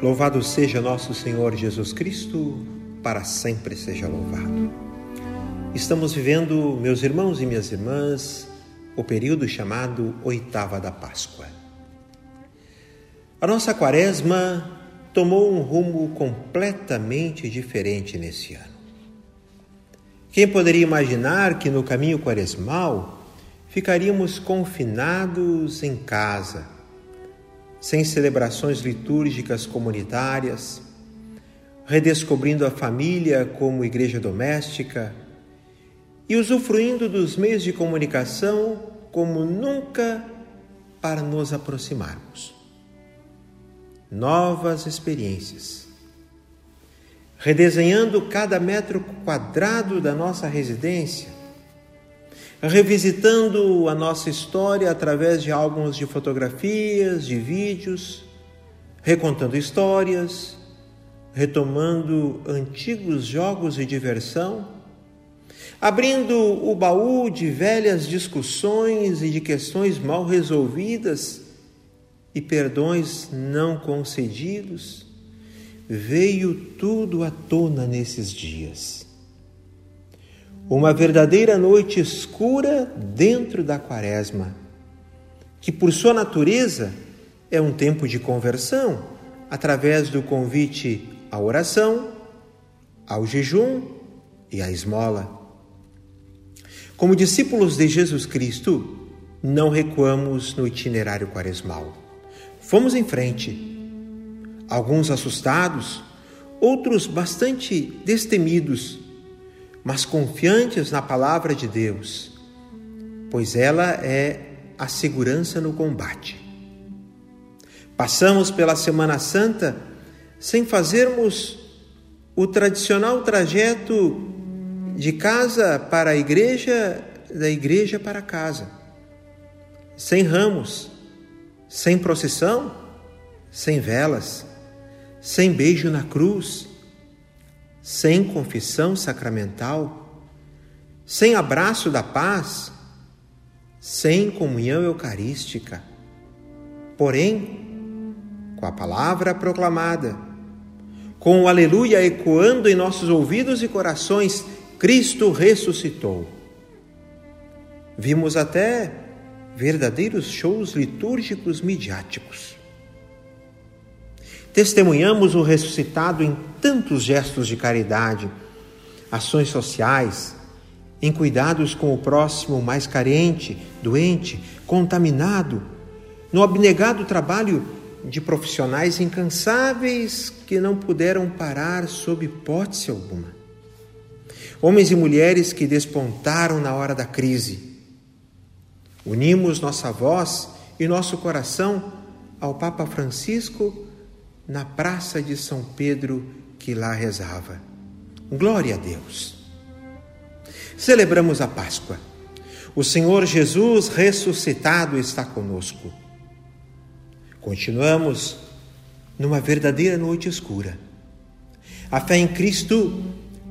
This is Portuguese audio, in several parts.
Louvado seja nosso Senhor Jesus Cristo, para sempre seja louvado. Estamos vivendo, meus irmãos e minhas irmãs, o período chamado Oitava da Páscoa. A nossa quaresma tomou um rumo completamente diferente nesse ano. Quem poderia imaginar que no caminho quaresmal ficaríamos confinados em casa? Sem celebrações litúrgicas comunitárias, redescobrindo a família como igreja doméstica e usufruindo dos meios de comunicação como nunca para nos aproximarmos. Novas experiências. Redesenhando cada metro quadrado da nossa residência, revisitando a nossa história através de álbuns de fotografias, de vídeos, recontando histórias, retomando antigos jogos de diversão, abrindo o baú de velhas discussões e de questões mal resolvidas e perdões não concedidos, veio tudo à tona nesses dias uma verdadeira noite escura dentro da quaresma, que por sua natureza é um tempo de conversão, através do convite à oração, ao jejum e à esmola. Como discípulos de Jesus Cristo, não recuamos no itinerário quaresmal. Fomos em frente. Alguns assustados, outros bastante destemidos mas confiantes na palavra de Deus, pois ela é a segurança no combate. Passamos pela Semana Santa sem fazermos o tradicional trajeto de casa para a igreja, da igreja para casa, sem ramos, sem procissão, sem velas, sem beijo na cruz sem confissão sacramental, sem abraço da paz, sem comunhão eucarística. Porém, com a palavra proclamada, com o aleluia ecoando em nossos ouvidos e corações, Cristo ressuscitou. Vimos até verdadeiros shows litúrgicos midiáticos. Testemunhamos o ressuscitado em tantos gestos de caridade, ações sociais, em cuidados com o próximo mais carente, doente, contaminado, no abnegado trabalho de profissionais incansáveis que não puderam parar sob hipótese alguma. Homens e mulheres que despontaram na hora da crise. Unimos nossa voz e nosso coração ao Papa Francisco na praça de São Pedro que lá rezava. Glória a Deus. Celebramos a Páscoa. O Senhor Jesus ressuscitado está conosco. Continuamos numa verdadeira noite escura. A fé em Cristo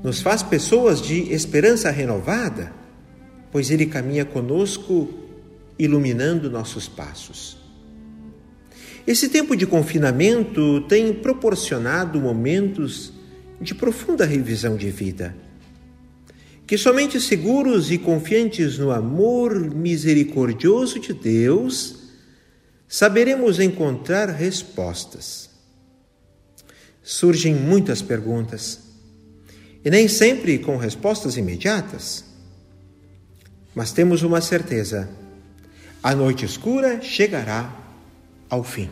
nos faz pessoas de esperança renovada, pois Ele caminha conosco, iluminando nossos passos. Esse tempo de confinamento tem proporcionado momentos de profunda revisão de vida. Que somente seguros e confiantes no amor misericordioso de Deus saberemos encontrar respostas. Surgem muitas perguntas e nem sempre com respostas imediatas. Mas temos uma certeza: a noite escura chegará ao fim.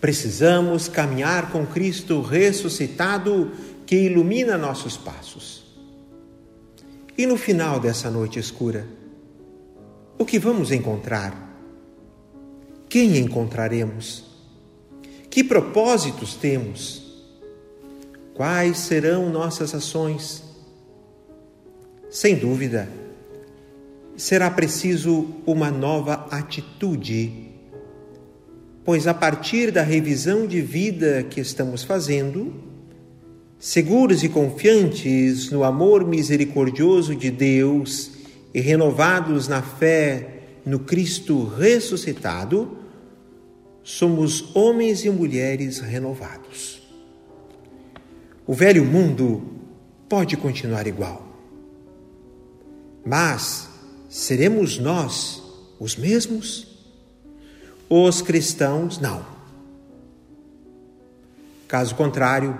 Precisamos caminhar com Cristo ressuscitado que ilumina nossos passos. E no final dessa noite escura, o que vamos encontrar? Quem encontraremos? Que propósitos temos? Quais serão nossas ações? Sem dúvida, será preciso uma nova atitude pois a partir da revisão de vida que estamos fazendo, seguros e confiantes no amor misericordioso de Deus e renovados na fé no Cristo ressuscitado, somos homens e mulheres renovados. O velho mundo pode continuar igual, mas seremos nós os mesmos? Os cristãos, não. Caso contrário,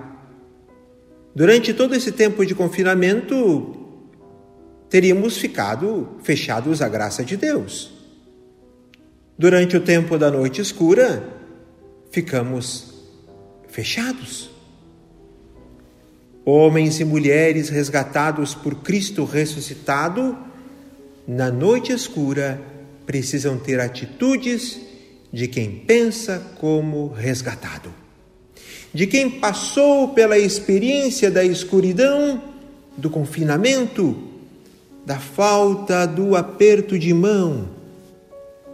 durante todo esse tempo de confinamento, teríamos ficado fechados à graça de Deus. Durante o tempo da noite escura, ficamos fechados. Homens e mulheres resgatados por Cristo ressuscitado, na noite escura, precisam ter atitudes de quem pensa como resgatado, de quem passou pela experiência da escuridão, do confinamento, da falta do aperto de mão,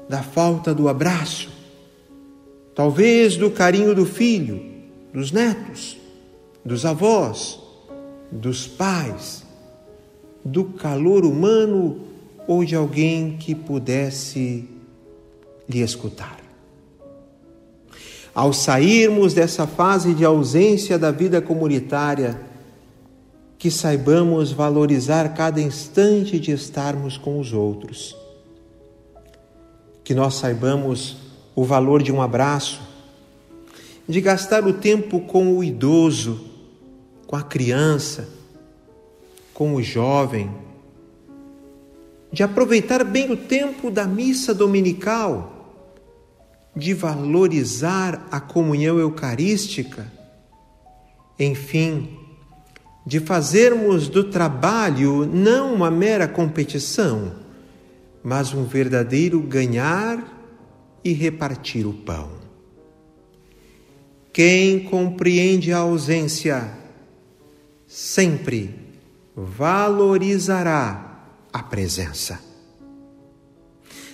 da falta do abraço, talvez do carinho do filho, dos netos, dos avós, dos pais, do calor humano ou de alguém que pudesse lhe escutar. Ao sairmos dessa fase de ausência da vida comunitária, que saibamos valorizar cada instante de estarmos com os outros. Que nós saibamos o valor de um abraço, de gastar o tempo com o idoso, com a criança, com o jovem, de aproveitar bem o tempo da missa dominical de valorizar a comunhão eucarística, enfim, de fazermos do trabalho não uma mera competição, mas um verdadeiro ganhar e repartir o pão. Quem compreende a ausência sempre valorizará a presença.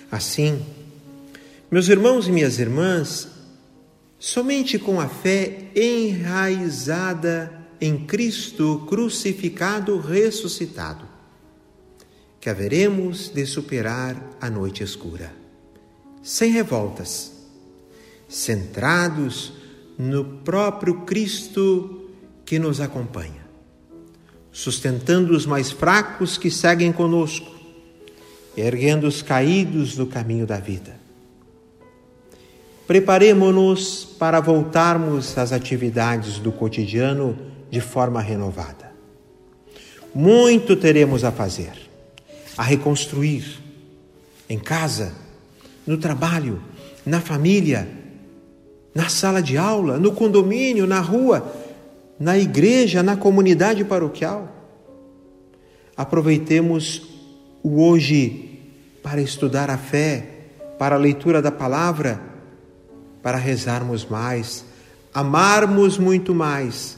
Assim, meus irmãos e minhas irmãs, somente com a fé enraizada em Cristo crucificado ressuscitado, que haveremos de superar a noite escura, sem revoltas, centrados no próprio Cristo que nos acompanha, sustentando os mais fracos que seguem conosco, erguendo os caídos no caminho da vida Preparemos-nos para voltarmos às atividades do cotidiano de forma renovada. Muito teremos a fazer, a reconstruir em casa, no trabalho, na família, na sala de aula, no condomínio, na rua, na igreja, na comunidade paroquial. Aproveitemos o hoje para estudar a fé, para a leitura da palavra para rezarmos mais, amarmos muito mais,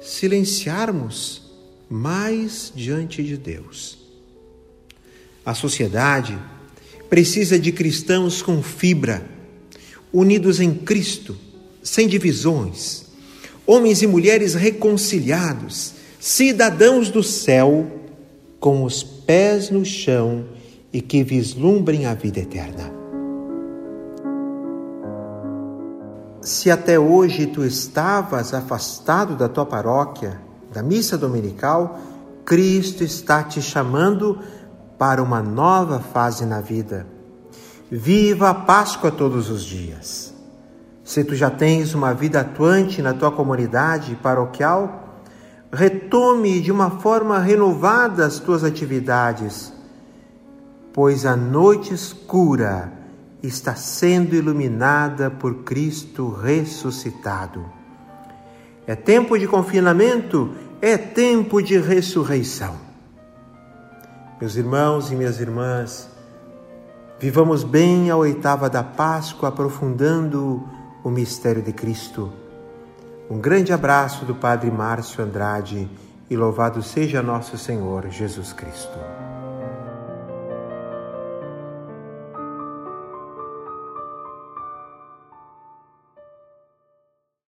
silenciarmos mais diante de Deus. A sociedade precisa de cristãos com fibra, unidos em Cristo, sem divisões, homens e mulheres reconciliados, cidadãos do céu, com os pés no chão e que vislumbrem a vida eterna. Se até hoje tu estavas afastado da tua paróquia, da missa dominical, Cristo está te chamando para uma nova fase na vida. Viva a Páscoa todos os dias. Se tu já tens uma vida atuante na tua comunidade paroquial, retome de uma forma renovada as tuas atividades, pois a noite escura está sendo iluminada por Cristo ressuscitado. É tempo de confinamento, é tempo de ressurreição. Meus irmãos e minhas irmãs, vivamos bem a oitava da Páscoa, aprofundando o mistério de Cristo. Um grande abraço do Padre Márcio Andrade e louvado seja nosso Senhor Jesus Cristo.